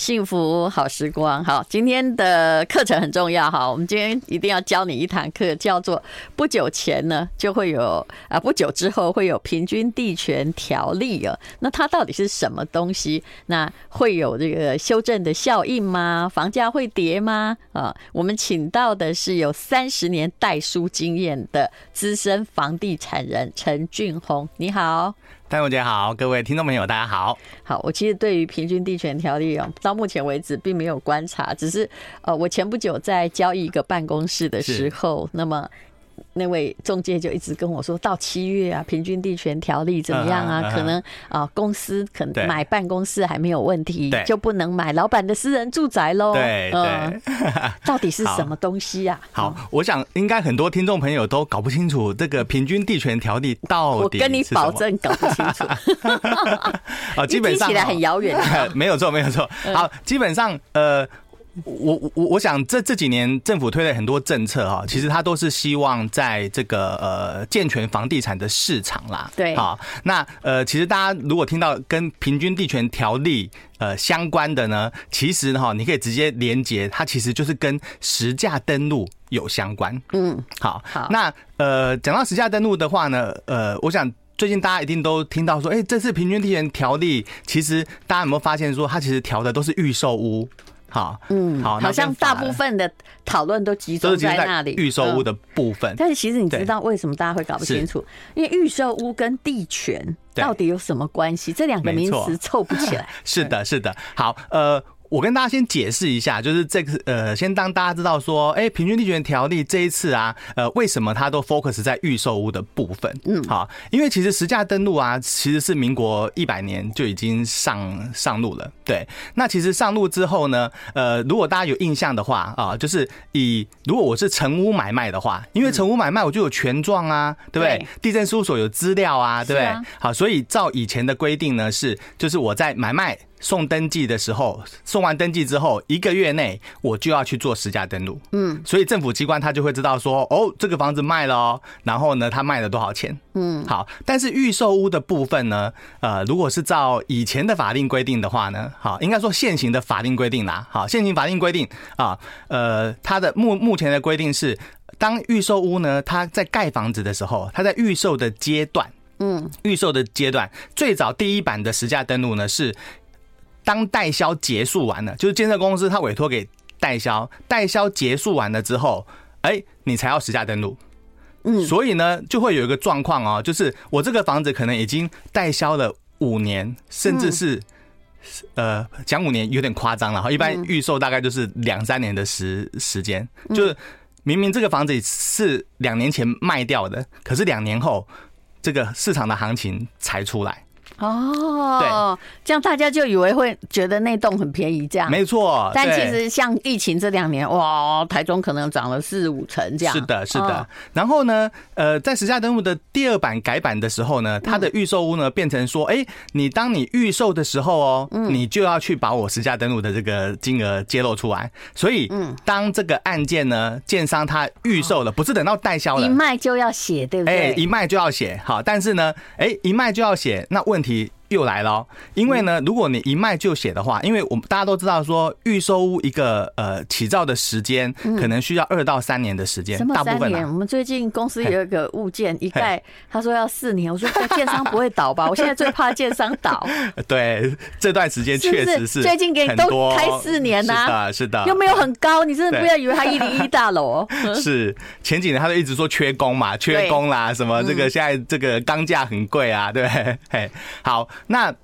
幸福好时光，好，今天的课程很重要哈，我们今天一定要教你一堂课，叫做不久前呢就会有啊，不久之后会有平均地权条例啊，那它到底是什么东西？那会有这个修正的效应吗？房价会跌吗？啊，我们请到的是有三十年代书经验的资深房地产人陈俊宏，你好。戴荣姐好，各位听众朋友大家好。好，我其实对于平均地权条例啊，到目前为止并没有观察，只是呃，我前不久在交易一个办公室的时候，那么。那位中介就一直跟我说，到七月啊，平均地权条例怎么样啊？可能啊，公司可能买办公室还没有问题，就不能买老板的私人住宅喽。对对，到底是什么东西呀？好，我想应该很多听众朋友都搞不清楚这个平均地权条例到底。我跟你保证搞不清楚。啊，基本上听起来很遥远。没有错，没有错。好，基本上呃。我我我想这这几年政府推了很多政策哈，其实它都是希望在这个呃健全房地产的市场啦。对，好，那呃其实大家如果听到跟平均地权条例呃相关的呢，其实哈你可以直接连接，它其实就是跟实价登录有相关。嗯，好，好，那呃讲到实价登录的话呢，呃我想最近大家一定都听到说，哎，这次平均地权条例，其实大家有没有发现说，它其实调的都是预售屋。好，嗯，好，好像大部分的讨论都集中在那里预售屋的部分。但是其实你知道为什么大家会搞不清楚？因为预售屋跟地权到底有什么关系？这两个名词凑不起来。是的，是的。好，呃。我跟大家先解释一下，就是这个呃，先当大家知道说，哎，平均地权条例这一次啊，呃，为什么它都 focus 在预售屋的部分？嗯，好，因为其实实价登录啊，其实是民国一百年就已经上上路了。对，那其实上路之后呢，呃，如果大家有印象的话啊，就是以如果我是成屋买卖的话，因为成屋买卖我就有权状啊，对不对？地震事务所有资料啊，对不对？好，所以照以前的规定呢，是就是我在买卖。送登记的时候，送完登记之后一个月内，我就要去做实价登录。嗯，所以政府机关他就会知道说，哦，这个房子卖了哦，然后呢，他卖了多少钱？嗯，好。但是预售屋的部分呢，呃，如果是照以前的法令规定的话呢，好，应该说现行的法令规定啦，好，现行法令规定啊，呃，它的目目前的规定是，当预售屋呢，它在盖房子的时候，它在预售的阶段，嗯，预售的阶段，最早第一版的实价登录呢是。当代销结束完了，就是建设公司他委托给代销，代销结束完了之后，哎，你才要实价登录。嗯，所以呢，就会有一个状况哦，就是我这个房子可能已经代销了五年，甚至是呃讲五年有点夸张了哈。一般预售大概就是两三年的时时间，就是明明这个房子是两年前卖掉的，可是两年后这个市场的行情才出来。哦，对，这样大家就以为会觉得那栋很便宜，这样没错。但其实像疫情这两年，哇，台中可能涨了四五成这样。是的，是的。然后呢，呃，在实价登录的第二版改版的时候呢，它的预售屋呢变成说，哎，你当你预售的时候哦，你就要去把我实价登录的这个金额揭露出来。所以，当这个案件呢，建商他预售了，不是等到代销了，一卖就要写，对不对？哎，一卖就要写。好，但是呢，哎，一卖就要写，那问题。ที่ 又来了，因为呢，如果你一卖就写的话，因为我们大家都知道说，预售屋一个呃起造的时间可能需要二到三年的时间。什么三年？我们最近公司有一个物件一盖，他说要四年，我说建商不会倒吧？我现在最怕建商倒。对，这段时间确实是最近给你都开四年呐，是的，是的，又没有很高，你真的不要以为他一零一大楼。是前几年他就一直说缺工嘛，缺工啦，什么这个现在这个钢价很贵啊，对，嘿，好。那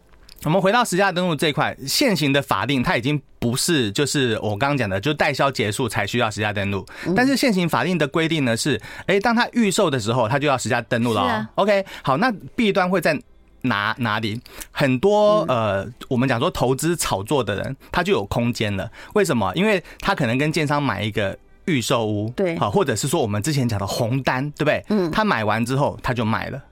我们回到实价登录这一块，现行的法令它已经不是就是我刚刚讲的，就代销结束才需要实价登录。但是现行法令的规定呢是，哎，当它预售的时候，它就要实价登录了。哦 OK，好，那弊端会在哪哪里？很多呃，我们讲说投资炒作的人，他就有空间了。为什么？因为他可能跟建商买一个预售屋，对，好，或者是说我们之前讲的红单，对不对？嗯，他买完之后他就卖了。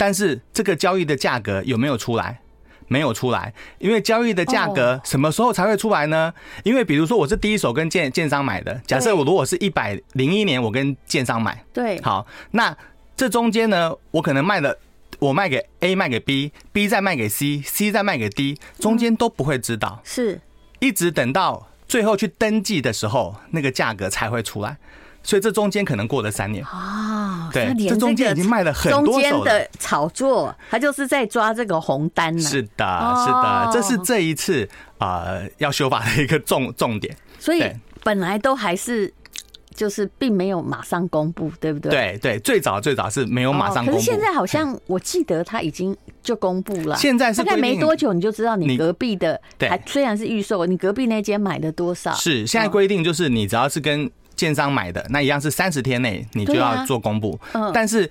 但是这个交易的价格有没有出来？没有出来，因为交易的价格什么时候才会出来呢？因为比如说我是第一手跟建建商买的，假设我如果是一百零一年我跟建商买，对，好，那这中间呢，我可能卖了，我卖给 A 卖给 B，B 再卖给 C，C 再卖给 D，中间都不会知道。是。一直等到最后去登记的时候，那个价格才会出来。所以这中间可能过了三年啊，对，这中间已经卖了很多手了。中间的炒作，他就是在抓这个红单呢。是的，是的，这是这一次呃要修法的一个重 重点。所以本来都还是就是并没有马上公布，对不对？对对，最早最早是没有马上公布。可是现在好像我记得他已经就公布了。现在是大概没多久你就知道你隔壁的，还虽然是预售，你隔壁那间买的多少？是现在规定就是你只要是跟。建商买的那一样是三十天内你就要做公布，但是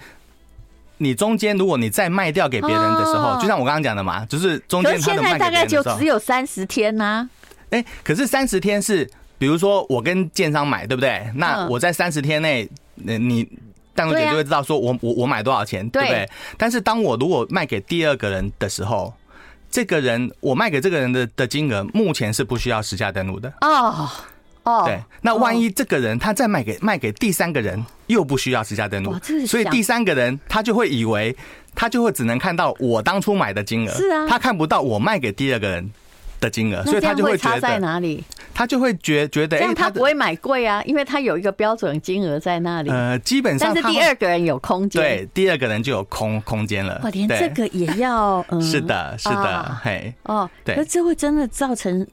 你中间如果你再卖掉给别人的时候，就像我刚刚讲的嘛，就是中间他的大概就只有三十天呐。哎，可是三十天是，比如说我跟建商买，对不对？那我在三十天内，你淡如姐就会知道说我我我买多少钱，对不对？但是当我如果卖给第二个人的时候，这个人我卖给这个人的的金额目前是不需要实价登录的哦。对，那万一这个人他再卖给卖给第三个人，又不需要实价登录，所以第三个人他就会以为他就会只能看到我当初买的金额，是啊，他看不到我卖给第二个人的金额，所以他就会觉得在哪里，他就会觉觉得，哎，他不会买贵啊，因为他有一个标准金额在那里。呃，基本上，但是第二个人有空间，对，第二个人就有空空间了。哇，连这个也要，嗯，是的，是的，嘿，哦，对，那这会真的造成。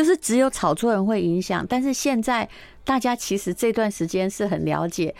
就是只有炒作人会影响，但是现在大家其实这段时间是很了解，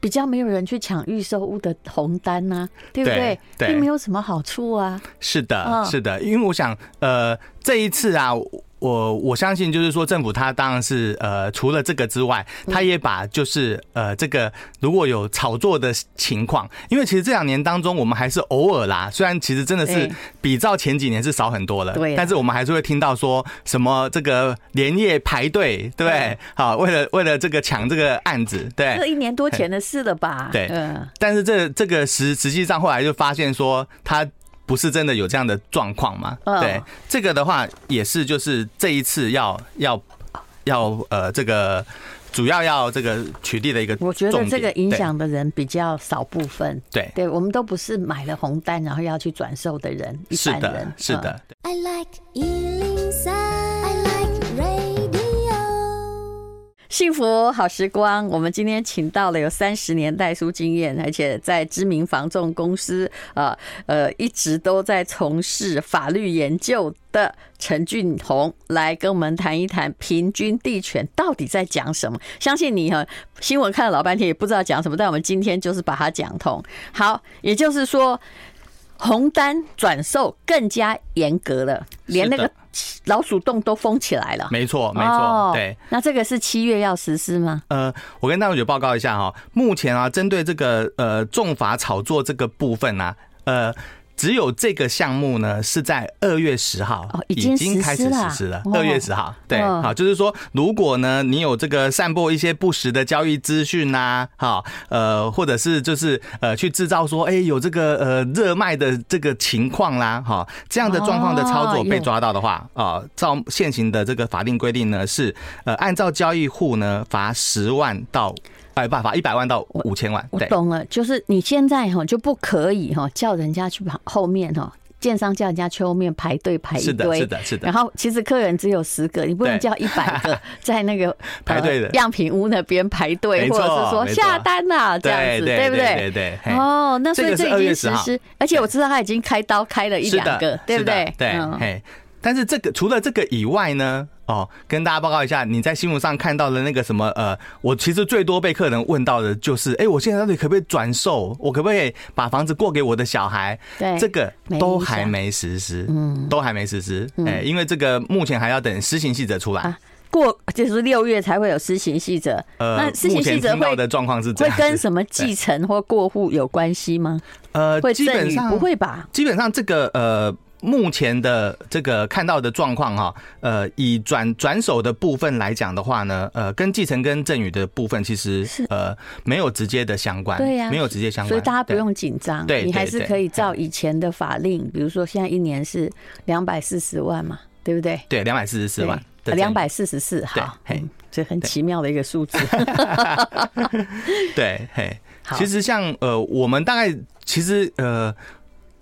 比较没有人去抢预售屋的红单呐、啊，对不对？对，并没有什么好处啊。是的，是的，因为我想，呃，这一次啊。我我相信，就是说，政府他当然是呃，除了这个之外，他也把就是呃，这个如果有炒作的情况，因为其实这两年当中，我们还是偶尔啦，虽然其实真的是比照前几年是少很多了，对，但是我们还是会听到说什么这个连夜排队，对不对？好，为了为了这个抢这个案子，对，这一年多前的事了吧？对，嗯，但是这这个实实际上后来就发现说他。不是真的有这样的状况吗？对，这个的话也是，就是这一次要要要呃，这个主要要这个取缔的一个。我觉得这个影响的人比较少部分。对，对我们都不是买了红单然后要去转售的人，一般人是的，是的。幸福好时光，我们今天请到了有三十年代书经验，而且在知名房仲公司呃呃一直都在从事法律研究的陈俊宏来跟我们谈一谈平均地权到底在讲什么。相信你哈新闻看了老半天也不知道讲什么，但我们今天就是把它讲通。好，也就是说。红单转售更加严格了，连那个老鼠洞都封起来了。没错，没错，对。那这个是七月要实施吗？呃，我跟大家报告一下哈，目前啊，针对这个呃重罚炒作这个部分呢，呃。只有这个项目呢，是在二月十号已经开始实施了。二月十号，对，好，就是说，如果呢，你有这个散播一些不实的交易资讯呐，好，呃，或者是就是呃，去制造说，哎，有这个呃热卖的这个情况啦，哈，这样的状况的操作被抓到的话，啊，照现行的这个法定规定呢，是呃，按照交易户呢罚十万到。没办法，一百万到五千万。我懂了，就是你现在哈就不可以哈叫人家去后面哈，建商叫人家去后面排队排一堆，是的，是的。然后其实客人只有十个，你不能叫一百个 在那个排队的样品屋那边排队，或者是说下单呐这样子，对不对？对对。哦，那所以这已经实施，而且我知道他已经开刀开了一两个，对不对？对，嘿。但是这个除了这个以外呢？哦，跟大家报告一下，你在新闻上看到的那个什么呃，我其实最多被客人问到的就是，哎，我现在到底可不可以转售？我可不可以把房子过给我的小孩？对，这个都还没实施，嗯，都还没实施，哎，因为这个目前还要等施行细则出来，过就是六月才会有施行细则。呃，那施行细则会的状况是会跟什么继承或过户有关系吗？呃，会赠与不会吧？基本上这个呃。目前的这个看到的状况哈，呃，以转转手的部分来讲的话呢，呃，跟继承跟赠与的部分其实是。呃没有直接的相关，对呀，没有直接相关，所以大家不用紧张，对，你还是可以照以前的法令，比如说现在一年是两百四十万嘛，对不对？对，两百四十四万，两百四十四，好，嘿，这很奇妙的一个数字，对，嘿，其实像呃，我们大概其实呃。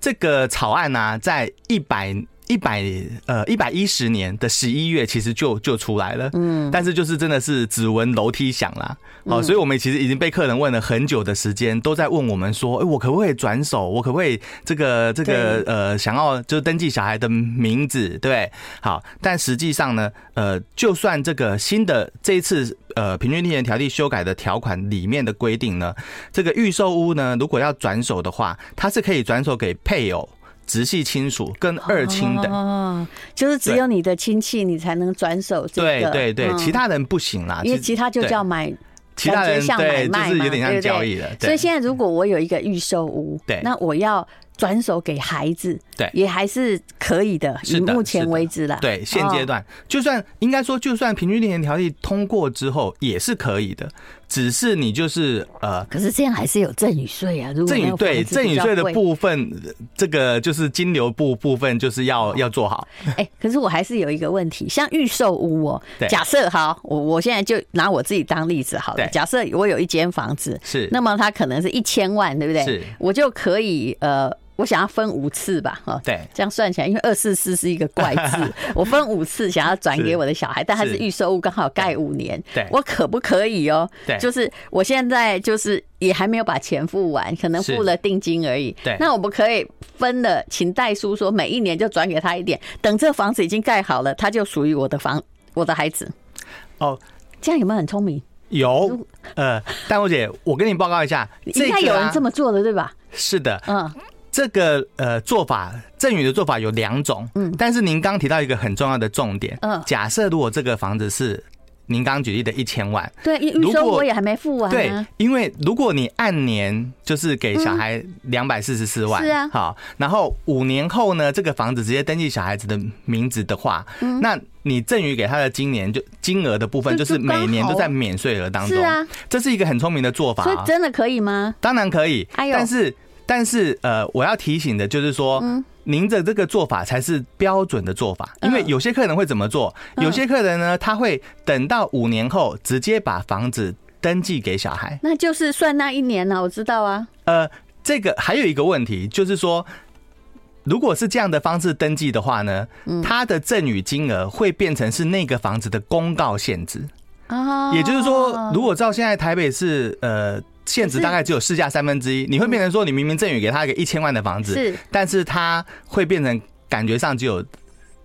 这个草案呢、在一百一百呃一百一十年的十一月，其实就就出来了。嗯，但是就是真的是只闻楼梯响啦。好，所以我们其实已经被客人问了很久的时间，都在问我们说，哎，我可不可以转手？我可不可以这个这个呃，想要就登记小孩的名字？对，好，但实际上呢，呃，就算这个新的这一次呃平均地权条例修改的条款里面的规定呢，这个预售屋呢，如果要转手的话，它是可以转手给配偶。直系亲属跟二亲的，哦，就是只有你的亲戚你才能转手这个，对对对，其他人不行啦，因为其他就叫买，其他人像买卖嘛，就是有点像交易了。所以现在如果我有一个预售屋，对，那我要。转手给孩子，对，也还是可以的。以目前为止啦，对，现阶段。就算应该说，就算平均地权条例通过之后，也是可以的。只是你就是呃，可是这样还是有赠与税啊。如果赠与对赠与税的部分，这个就是金流部部分，就是要要做好。哎，可是我还是有一个问题，像预售屋哦，假设好，我我现在就拿我自己当例子好了。假设我有一间房子，是，那么它可能是一千万，对不对？是，我就可以呃。我想要分五次吧，哈，对，这样算起来，因为二四四是一个怪字，我分五次想要转给我的小孩，但他是预售物，刚好盖五年，对，我可不可以哦？对，就是我现在就是也还没有把钱付完，可能付了定金而已，对，那我不可以分了，请代书说每一年就转给他一点，等这房子已经盖好了，他就属于我的房，我的孩子。哦，这样有没有很聪明？有，呃，淡如姐，我跟你报告一下，应该有人这么做的，对吧？是的，嗯。这个呃做法，赠与的做法有两种，嗯，但是您刚提到一个很重要的重点，嗯，假设如果这个房子是您刚举例的一千万，对，预售我也还没付完，对，因为如果你按年就是给小孩两百四十四万，是啊，好，然后五年后呢，这个房子直接登记小孩子的名字的话，嗯，那你赠与给他的今年就金额的部分，就是每年都在免税额当中，是啊，这是一个很聪明的做法，所以真的可以吗？当然可以，哎但是。但是，呃，我要提醒的就是说，您的这个做法才是标准的做法，因为有些客人会怎么做？有些客人呢，他会等到五年后直接把房子登记给小孩，那就是算那一年呢？我知道啊。呃，这个还有一个问题，就是说，如果是这样的方式登记的话呢，他的赠与金额会变成是那个房子的公告限制啊。也就是说，如果照现在台北市，呃。现值大概只有市价三分之一，你会变成说，你明明赠予给他一个一千万的房子，是，但是他会变成感觉上只有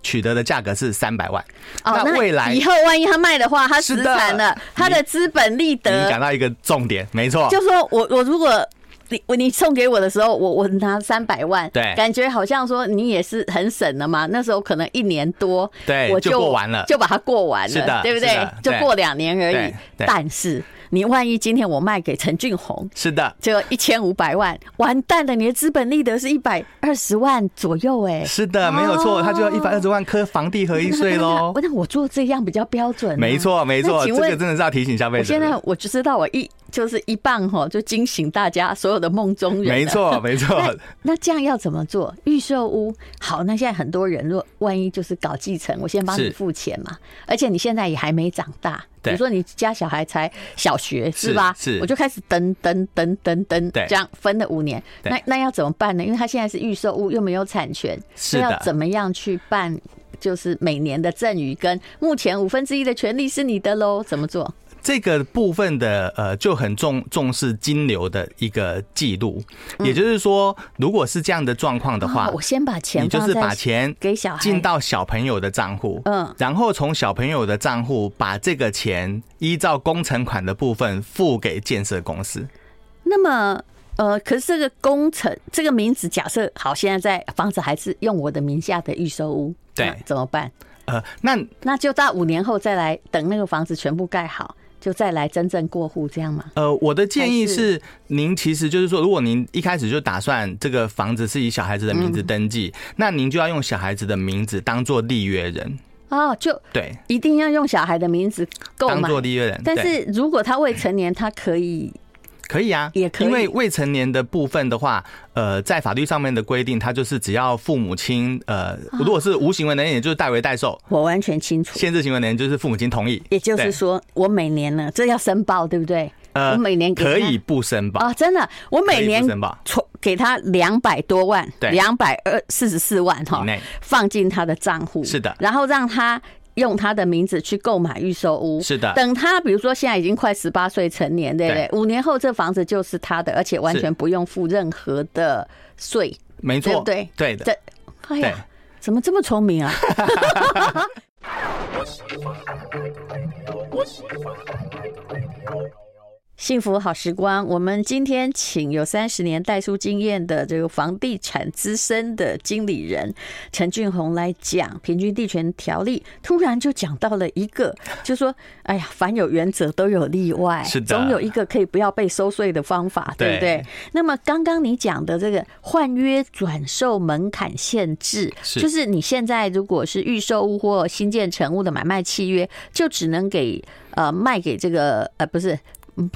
取得的价格是三百万。哦，那未来以后万一他卖的话，他死惨了，他的资本利得。你讲到一个重点，没错，就说我我如果你我你送给我的时候，我我拿三百万，对，感觉好像说你也是很省的嘛。那时候可能一年多，对，我就过完了，就把它过完了，是的，对不对？就过两年而已，但是。你万一今天我卖给陈俊宏，是的，就一千五百万，完蛋了，你的资本利得是一百二十万左右，哎，是的，没有错，他就要一百二十万课房地合一税喽。那我做这样比较标准，没错没错，这个真的是要提醒消费者。现在我就知道，我一就是一棒哈，就惊醒大家所有的梦中人。没错 没错，那这样要怎么做？预售屋好，那现在很多人若万一就是搞继承，我先帮你付钱嘛，而且你现在也还没长大。比如说你家小孩才小学是吧？是，我就开始等等等等等，这样分了五年，那那要怎么办呢？因为他现在是预售屋，又没有产权，是要怎么样去办？就是每年的赠与跟目前五分之一的权利是你的喽，怎么做？这个部分的呃就很重重视金流的一个记录，也就是说，如果是这样的状况的话，我先把钱，你就是把钱给小孩进到小朋友的账户，嗯，然后从小朋友的账户把这个钱依照工程款的部分付给建设公司。那么呃，可是这个工程这个名字假设好，现在在房子还是用我的名下的预售屋，对，怎么办？呃，那那就到五年后再来等那个房子全部盖好。就再来真正过户这样吗？呃，我的建议是，您其实就是说，如果您一开始就打算这个房子是以小孩子的名字登记，那您就要用小孩子的名字当做立约人哦，就对，一定要用小孩的名字购买，当做立约人。但是如果他未成年，他可以。可以啊，也可以。因为未成年的部分的话，呃，在法律上面的规定，他就是只要父母亲，呃，如果是无行为能力，也就是代为代受。我完全清楚。限制行为能力就是父母亲同意。也就是说，我每年呢，这要申报，对不对？呃，我每年可以不申报啊，真的，我每年给他两百多万，对，两百二四十四万哈，放进他的账户，是的，然后让他用他的名字去购买预售屋，是的。等他比如说现在已经快十八岁成年，对不对？五年后这房子就是他的，而且完全不用付任何的税，没错，对对的。哎呀，怎么这么聪明啊？幸福好时光，我们今天请有三十年代书经验的这个房地产资深的经理人陈俊宏来讲平均地权条例。突然就讲到了一个，就说：“哎呀，凡有原则都有例外，是，总有一个可以不要被收税的方法，对不对？”那么刚刚你讲的这个换约转售门槛限制，就是你现在如果是预售屋或新建成屋的买卖契约，就只能给呃卖给这个呃不是。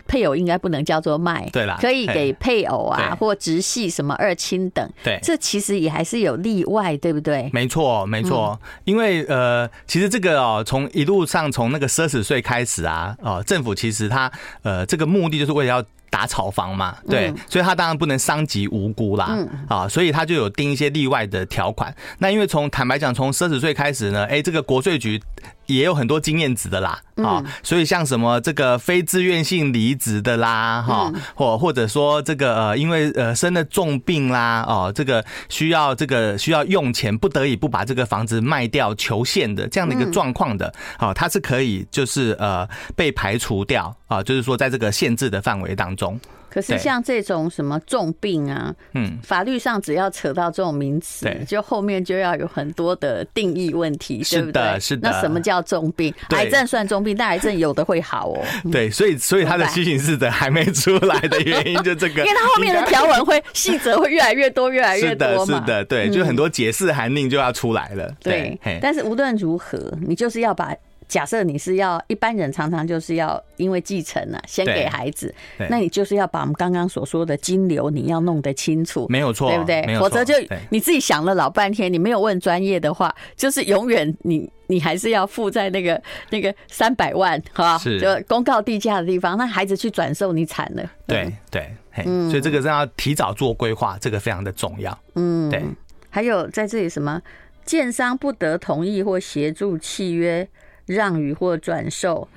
配偶应该不能叫做卖，对啦，可以给配偶啊或直系什么二亲等，对，这其实也还是有例外，对不对？没错，没错，因为呃，其实这个哦，从一路上从那个奢侈税开始啊，哦，政府其实它呃这个目的就是为了要。打炒房嘛，对，所以他当然不能伤及无辜啦，啊，所以他就有定一些例外的条款。那因为从坦白讲，从奢侈税开始呢，哎，这个国税局也有很多经验值的啦，啊，所以像什么这个非自愿性离职的啦，哈，或或者说这个呃，因为呃生了重病啦，哦，这个需要这个需要用钱，不得已不把这个房子卖掉求现的这样的一个状况的，好，它是可以就是呃被排除掉啊，就是说在这个限制的范围当中。可是像这种什么重病啊，嗯，法律上只要扯到这种名词，就后面就要有很多的定义问题，对不对？是的。那什么叫重病？癌症算重病，但癌症有的会好哦。对，所以所以他的西形式的还没出来的原因就这个，因为他后面的条文会细则会越来越多，越来越多嘛。是的，对，就很多解释函令就要出来了。对，但是无论如何，你就是要把。假设你是要一般人，常常就是要因为继承了，先给孩子，那你就是要把我们刚刚所说的金流你要弄得清楚，没有错，对不对？否则就你自己想了老半天，你没有问专业的话，就是永远你你还是要付在那个那个三百万哈，就公告地价的地方，那孩子去转售你惨了。对对，所以这个是要提早做规划，这个非常的重要。嗯，对。还有在这里什么，建商不得同意或协助契约。让与或转售。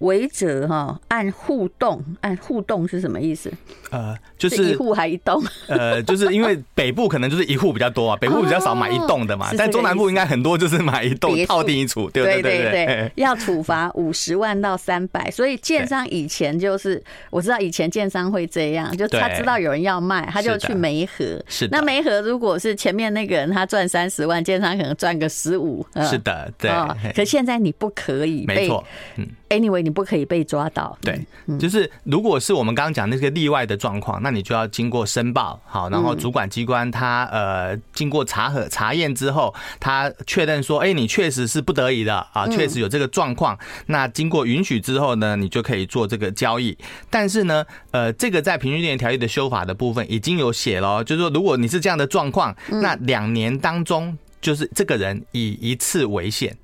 违者哈，按互动，按互动是什么意思？呃，就是一户还一栋。呃，就是因为北部可能就是一户比较多啊，北部比较少买一栋的嘛。但中南部应该很多就是买一栋套定一处，对对对对。要处罚五十万到三百，所以建商以前就是我知道以前建商会这样，就他知道有人要卖，他就去梅河。是。那梅河如果是前面那个人他赚三十万，建商可能赚个十五。是的，对。可现在你不可以，没错，嗯。Anyway，你不可以被抓到。对，就是如果是我们刚刚讲那个例外的状况，那你就要经过申报，好，然后主管机关他呃经过查核查验之后，他确认说，哎，你确实是不得已的啊，确实有这个状况。那经过允许之后呢，你就可以做这个交易。但是呢，呃，这个在平均地权条例的修法的部分已经有写了，就是说，如果你是这样的状况，那两年当中就是这个人以一次为限。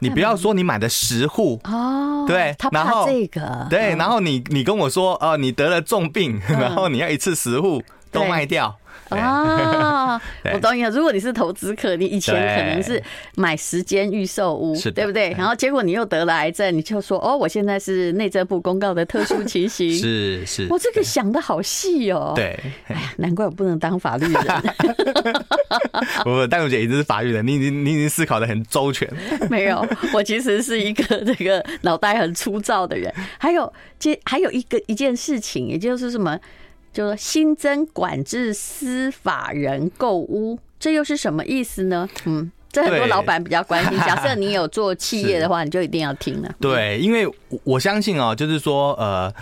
你不要说你买的十户哦，对，然后这个对，然后你你跟我说哦，你得了重病，然后你要一次十户都卖掉。啊，我懂你了。如果你是投资客，你以前可能是买十间预售屋，对不对？然后结果你又得了癌症，你就说哦，我现在是内政部公告的特殊情形。是 是，我这个想的好细哦。对，哎呀，难怪我不能当法律人。不 不，戴茹姐已经是法律人，你已经你已经思考的很周全。没有，我其实是一个这个脑袋很粗糙的人。还有，这还有一个一件事情，也就是什么？就是新增管制司法人购屋，这又是什么意思呢？嗯，这很多老板比较关心。假设你有做企业的话，你就一定要听了。对，因为我相信哦，就是说，呃，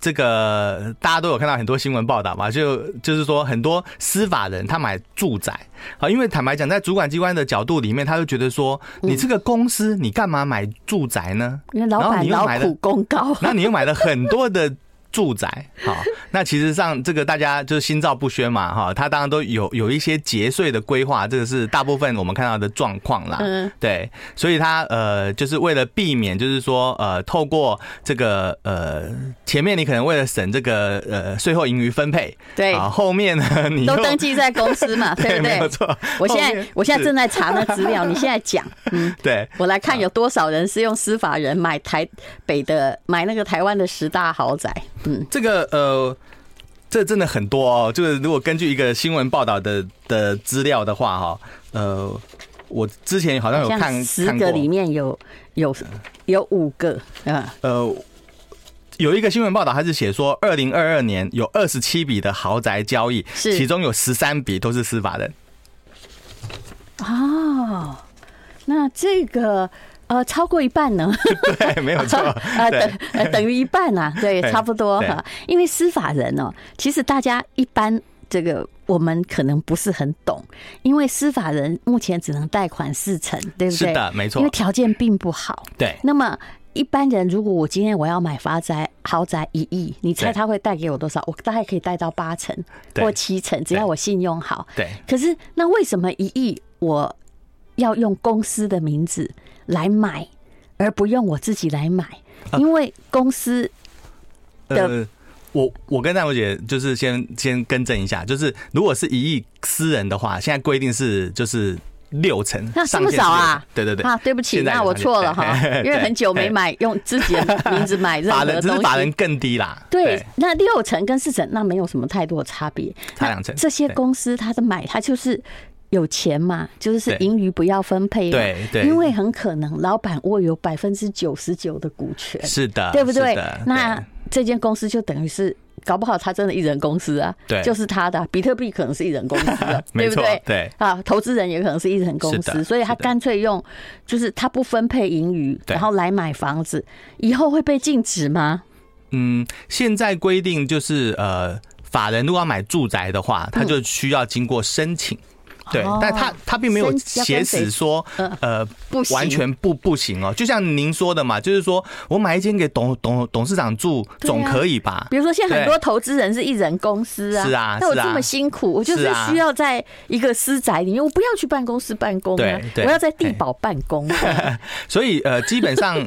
这个大家都有看到很多新闻报道嘛，就就是说，很多司法人他买住宅啊，因为坦白讲，在主管机关的角度里面，他就觉得说，你这个公司你干嘛买住宅呢？因为老板劳苦功高，那你又买了很多的。住宅，好，那其实上这个大家就是心照不宣嘛，哈，他当然都有有一些节税的规划，这个是大部分我们看到的状况啦，嗯，对，所以他呃就是为了避免，就是说呃透过这个呃前面你可能为了省这个呃税后盈余分配，对，啊后面呢 你都登记在公司嘛，对不对？没错，我现在我现在正在查那资料，你现在讲，嗯，对，我来看有多少人是用司法人买台北的买那个台湾的十大豪宅。嗯，这个呃，这真的很多哦。就是如果根据一个新闻报道的的资料的话，哈，呃，我之前好像有看，十个里面有有有五个啊。呃，有一个新闻报道，还是写说，二零二二年有二十七笔的豪宅交易，是其中有十三笔都是司法人。哦，那这个。呃，超过一半呢？对，没有错。呃，等呃等于一半啊，对，差不多哈。因为司法人哦，其实大家一般这个我们可能不是很懂，因为司法人目前只能贷款四成，对不对？是的，没错。因为条件并不好。对。那么一般人如果我今天我要买发宅豪宅一亿，你猜他会贷给我多少？我大概可以贷到八成或七成，只要我信用好。对。可是那为什么一亿我要用公司的名字？来买，而不用我自己来买，因为公司的、呃、我我跟戴茹姐就是先先更正一下，就是如果是一亿私人的话，现在规定是就是六成，那这么少啊？对对对啊，对不起，那我错了哈，因为很久没买用自己的名字买任何东西，法人法人更低啦。对，那六成跟四成那没有什么太多的差别，差两成。这些公司它的买，它就是。有钱嘛，就是盈余不要分配，对对，因为很可能老板握有百分之九十九的股权，是的，对不对？那这间公司就等于是搞不好他真的一人公司啊，对，就是他的比特币可能是一人公司 的，对不对？对啊，投资人也可能是一人公司，所以他干脆用就是他不分配盈余，然后来买房子，以后会被禁止吗？嗯，现在规定就是呃，法人如果要买住宅的话，他就需要经过申请。对，但他他并没有写死说，呃，不完全不不行哦。就像您说的嘛，就是说我买一间给董董董事长住，总可以吧？比如说，现在很多投资人是一人公司啊，是啊，那我这么辛苦，我就是需要在一个私宅里面，我不要去办公室办公对，我要在地堡办公。所以呃，基本上。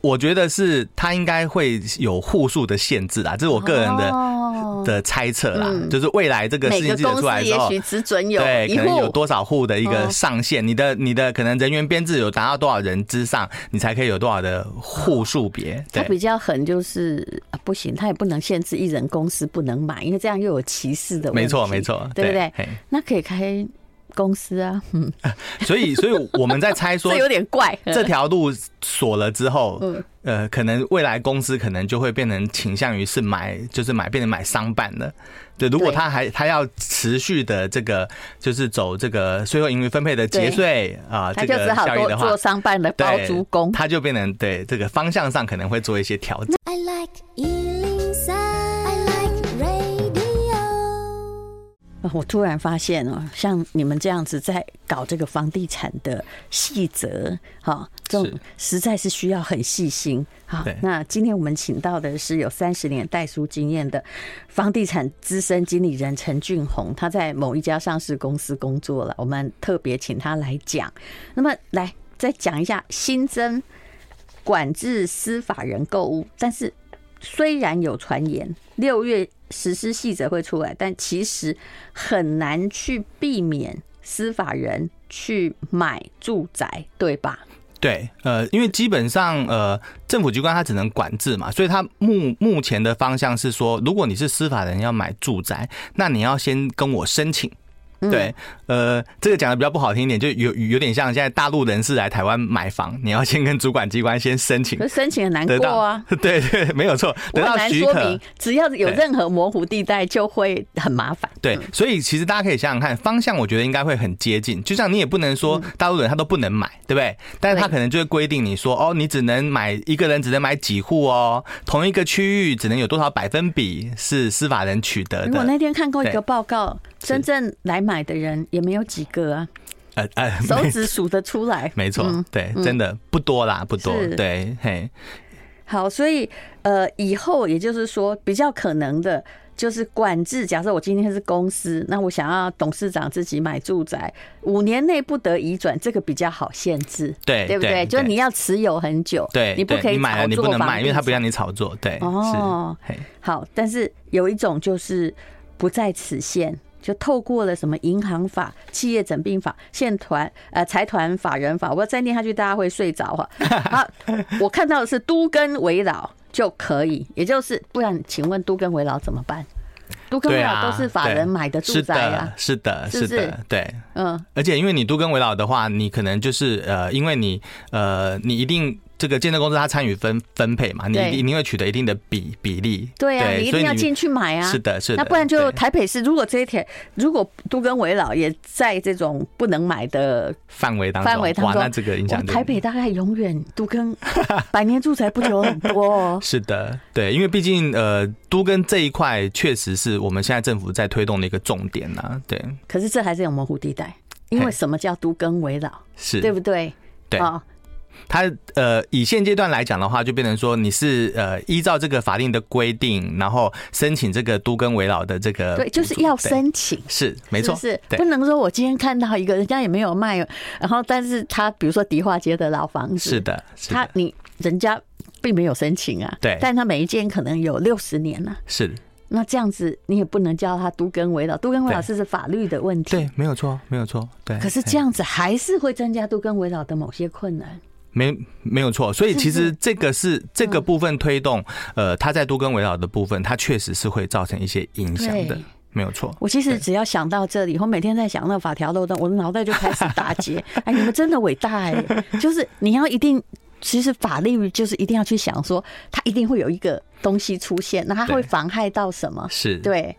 我觉得是他应该会有户数的限制啊，这是我个人的的猜测啦。就是未来这个事情出来之后，也许只准有对，可能有多少户的一个上限，你的你的可能人员编制有达到多少人之上，你才可以有多少的户数别。他比较狠，就是不行，他也不能限制一人公司不能买，因为这样又有歧视的问题。没错，没错，对不对？那可以开。公司啊，嗯，所以，所以我们在猜说，这有点怪。这条路锁了之后，嗯，呃，可能未来公司可能就会变成倾向于是买，就是买变成买商办的。对，如果他还他要持续的这个，就是走这个税后盈余分配的节税啊，这个效益的话，做商办的包租公，他就变成对这个方向上可能会做一些调整。I like 我突然发现哦，像你们这样子在搞这个房地产的细则，哈，这种实在是需要很细心。好，那今天我们请到的是有三十年代书经验的房地产资深经理人陈俊宏，他在某一家上市公司工作了，我们特别请他来讲。那么，来再讲一下新增管制司法人购物，但是虽然有传言六月。实施细则会出来，但其实很难去避免司法人去买住宅，对吧？对，呃，因为基本上，呃，政府机关它只能管制嘛，所以它目目前的方向是说，如果你是司法人要买住宅，那你要先跟我申请。对，呃，这个讲的比较不好听一点，就有有点像现在大陆人士来台湾买房，你要先跟主管机关先申请，申请很难过啊。对对，没有错，得到许可，只要有任何模糊地带，就会很麻烦。对，所以其实大家可以想想看，方向我觉得应该会很接近。就像你也不能说大陆人他都不能买，对不对？但是他可能就会规定你说，哦，你只能买一个人只能买几户哦，同一个区域只能有多少百分比是司法人取得的。我那天看过一个报告。真正来买的人也没有几个啊，呃呃，手指数得出来。没错，对，真的不多啦，不多。对，嘿，好，所以呃，以后也就是说，比较可能的就是管制。假设我今天是公司，那我想要董事长自己买住宅，五年内不得移转，这个比较好限制，对对不对？就是你要持有很久，对，你不可以买了你不能卖，因为他不让你炒作，对。哦，好，但是有一种就是不在此限。就透过了什么银行法、企业整并法、现团呃财团法人法，我再念下去大家会睡着哈。好，我看到的是都跟围老就可以，也就是不然，请问都跟围老怎么办？都跟围老都是法人买的住宅啊，是的，是的，对，嗯，而且因为你都跟围老的话，你可能就是呃，因为你呃，你一定。这个建设公司它参与分分配嘛，你一定会取得一定的比比例。对啊，你一定要进去买啊。是的，是的。那不然就台北市，如果这一天如果都更危老也在这种不能买的范围当中，范围当中，那这个影响台北大概永远都跟 百年住宅不久很多哦。是的，对，因为毕竟呃，都跟这一块确实是我们现在政府在推动的一个重点呐。对。可是这还是有模糊地带，因为什么叫都更危老？是对不对？对。它呃，以现阶段来讲的话，就变成说你是呃依照这个法定的规定，然后申请这个都更危老的这个，对，就是要申请，是没错，是不能说我今天看到一个人家也没有卖，然后但是他比如说迪化街的老房子，是的，他你人家并没有申请啊，对，但他每一间可能有六十年了，是，那这样子你也不能叫他都跟围老，都跟围老是是法律的问题，对，没有错，没有错，对，可是这样子还是会增加都跟围老的某些困难。没没有错，所以其实这个是这个部分推动，呃，它在多根围绕的部分，它确实是会造成一些影响的，没有错。我其实只要想到这里，我每天在想那个法条漏洞，我的脑袋就开始打结。哎，你们真的伟大哎！就是你要一定，其实法律就是一定要去想说，它一定会有一个东西出现，那它会妨害到什么？是对。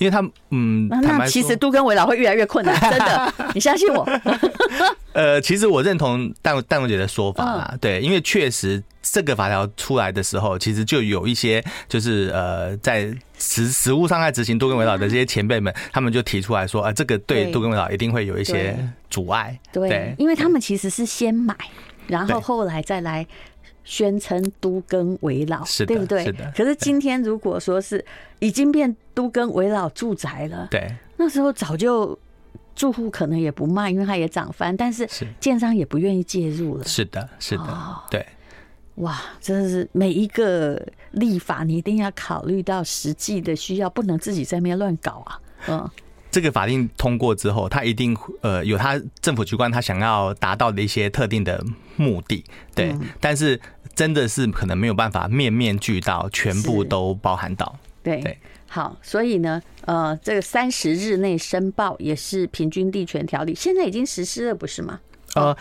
因为他嗯，那其实都跟维老会越来越困难，真的，你相信我。呃，其实我认同淡淡如姐的说法啦，对，因为确实这个法条出来的时候，其实就有一些就是呃，在实实务上在执行都更危老的这些前辈们，他们就提出来说，啊，这个对都更危老一定会有一些阻碍，对，因为他们其实是先买，然后后来再来。宣称都更为老，对不对？是的。可是今天如果说是已经变都更为老住宅了，对，那时候早就住户可能也不卖，因为它也涨翻，但是建商也不愿意介入了。是的，是的，对。哇，真的是每一个立法，你一定要考虑到实际的需要，不能自己在那边乱搞啊。嗯。这个法令通过之后，他一定呃有他政府机关他想要达到的一些特定的目的，对。但是真的是可能没有办法面面俱到，全部都包含到。对，好，所以呢，呃，这个三十日内申报也是平均地权条例，现在已经实施了，不是吗？呃。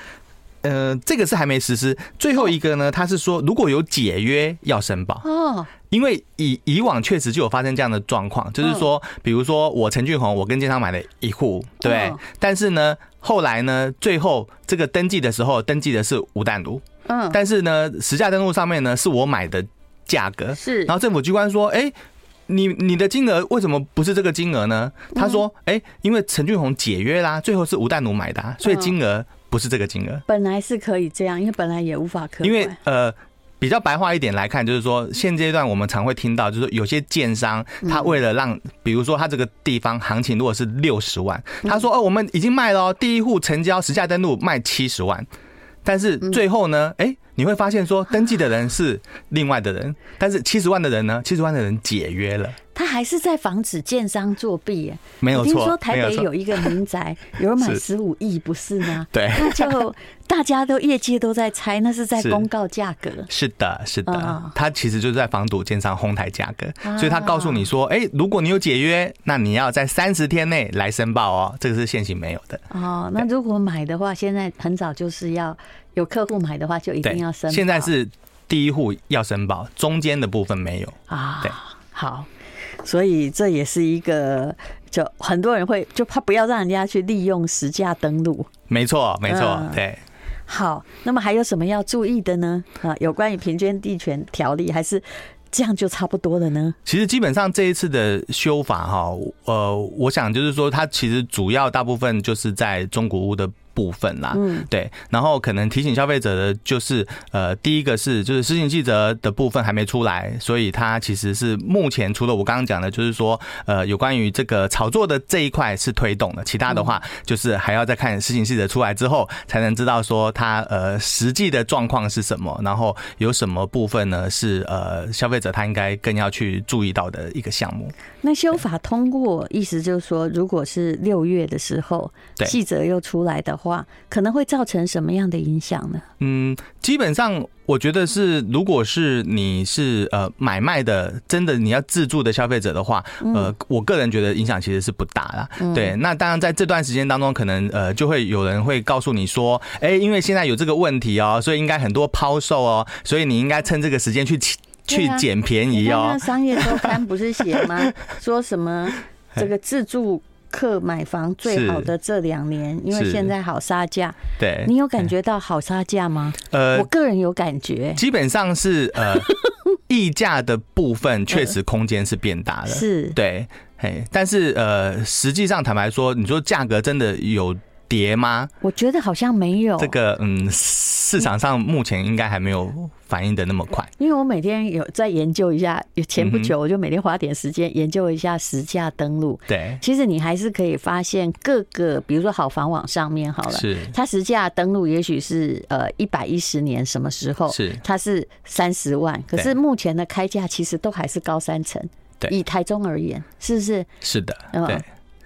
呃，这个是还没实施。最后一个呢，他是说如果有解约要申报。哦，因为以以往确实就有发生这样的状况，就是说，比如说我陈俊宏，我跟建商买了一户，对，但是呢，后来呢，最后这个登记的时候登记的是吴淡如，嗯，但是呢，实价登录上面呢是我买的价格，是，然后政府机关说，哎，你你的金额为什么不是这个金额呢？他说，哎，因为陈俊宏解约啦，最后是吴淡如买的，所以金额。不是这个金额，本来是可以这样，因为本来也无法可。因为呃，比较白话一点来看，就是说现阶段我们常会听到，就是有些建商他为了让，比如说他这个地方行情如果是六十万，他说哦，我们已经卖了，第一户成交实价登录卖七十万，但是最后呢，哎，你会发现说登记的人是另外的人，但是七十万的人呢，七十万的人解约了。他还是在防止建商作弊耶，没有错。听说台北有一个民宅，有人买十五亿，不是吗？对，那就大家都业界都在猜，那是在公告价格。是的，是的，他其实就是在防堵建商哄抬价格，所以他告诉你说，哎，如果你有解约，那你要在三十天内来申报哦，这个是现行没有的。哦，那如果买的话，现在很早就是要有客户买的话，就一定要申报。现在是第一户要申报，中间的部分没有啊。对，好。所以这也是一个，就很多人会就怕不要让人家去利用实价登录。没错，没错，对。好，那么还有什么要注意的呢？啊，有关于平均地权条例，还是这样就差不多了呢？其实基本上这一次的修法哈，呃，我想就是说，它其实主要大部分就是在中古屋的部分啦。嗯，对。然后可能提醒消费者的就是，呃，第一个是就是施行细则的部分还没出来，所以它其实是目前除了我刚刚讲的，就是说，呃，有关于这个炒作的这一块是推动的，其他的话就是还要再看施行细则出来之后，才能知道说它呃实际的状况是什么，然后有什么部分呢是呃消费者他应该更要去注意到的一个项目。那修法通过，意思就是说，如果是六月的时候，记者又出来的话，可能会造成什么样的影响呢？嗯，基本上我觉得是，如果是你是呃买卖的，真的你要自住的消费者的话，呃，我个人觉得影响其实是不大啦。对，那当然在这段时间当中，可能呃就会有人会告诉你说，哎，因为现在有这个问题哦，所以应该很多抛售哦，所以你应该趁这个时间去。去捡便宜哦！商业周刊不是写吗？说什么这个自住客买房最好的这两年，因为现在好杀价。对，你有感觉到好杀价吗？呃，我个人有感觉，基本上是呃，溢价的部分确实空间是变大了。是，对，哎，但是呃，实际上坦白说，你说价格真的有跌吗？我觉得好像没有。这个嗯，市场上目前应该还没有反应的那么快。因为我每天有在研究一下，前不久我就每天花点时间研究一下实价登录。对，其实你还是可以发现各个，比如说好房网上面好了，是它实价登录也许是呃一百一十年什么时候是它是三十万，可是目前的开价其实都还是高三成。对，以台中而言，是不是？是的，对。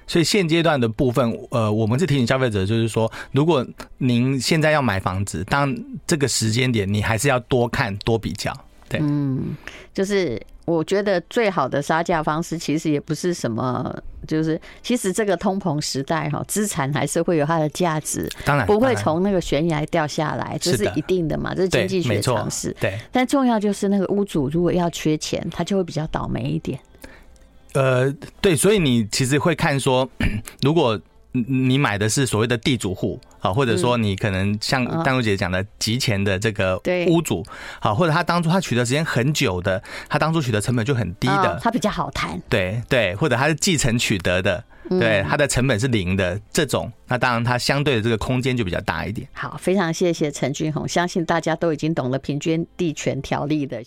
所以现阶段的部分，呃，我们是提醒消费者，就是说，如果您现在要买房子，当这个时间点，你还是要多看多比较。对，嗯，就是我觉得最好的杀价方式，其实也不是什么，就是其实这个通膨时代哈，资产还是会有它的价值，当然不会从那个悬崖掉下来，这是一定的嘛，这是经济学常识。对，但重要就是那个屋主如果要缺钱，他就会比较倒霉一点。呃，对，所以你其实会看说，如果你买的是所谓的地主户啊，或者说你可能像丹如姐讲的极钱的这个屋主，好，或者他当初他取得时间很久的，他当初取得成本就很低的，他比较好谈，对对，或者他是继承取得的，对，他的成本是零的这种，那当然他相对的这个空间就比较大一点。好，非常谢谢陈俊宏，相信大家都已经懂了平均地权条例的。